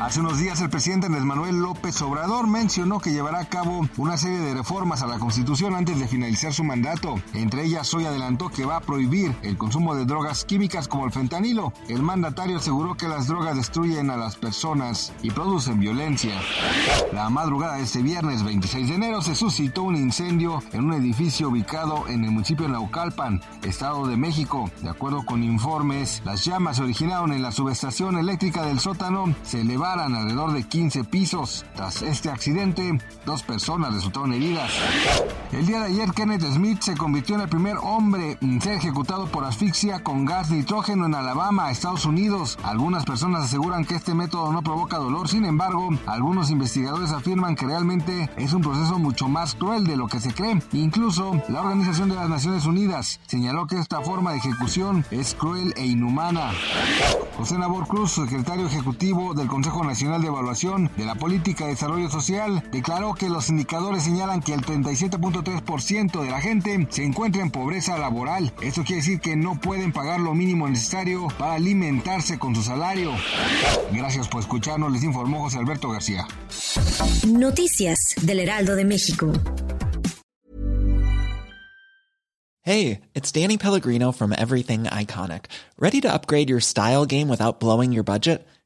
Hace unos días el presidente Andrés Manuel López Obrador mencionó que llevará a cabo una serie de reformas a la Constitución antes de finalizar su mandato. Entre ellas hoy adelantó que va a prohibir el consumo de drogas químicas como el fentanilo. El mandatario aseguró que las drogas destruyen a las personas y producen violencia. La madrugada de este viernes 26 de enero se suscitó un incendio en un edificio ubicado en el municipio de Naucalpan, Estado de México. De acuerdo con informes, las llamas se originaron en la subestación eléctrica del sótano, se elevaron alrededor de 15 pisos. Tras este accidente, dos personas resultaron heridas. El día de ayer, Kenneth Smith se convirtió en el primer hombre en ser ejecutado por asfixia con gas nitrógeno en Alabama, Estados Unidos. Algunas personas aseguran que este método no provoca dolor, sin embargo, algunos investigadores afirman que realmente es un proceso mucho más cruel de lo que se cree. Incluso la Organización de las Naciones Unidas señaló que esta forma de ejecución es cruel e inhumana. José Nabor Cruz, secretario ejecutivo del Consejo Nacional de Evaluación de la Política de Desarrollo Social, declaró que los indicadores señalan que el 37.3% de la gente se encuentra en pobreza laboral. Esto quiere decir que no pueden pagar lo mínimo necesario para alimentarse con su salario. Gracias por escucharnos, les informó José Alberto García. Noticias del Heraldo de México. Hey, it's Danny Pellegrino from Everything Iconic. ¿Ready to upgrade your style game without blowing your budget?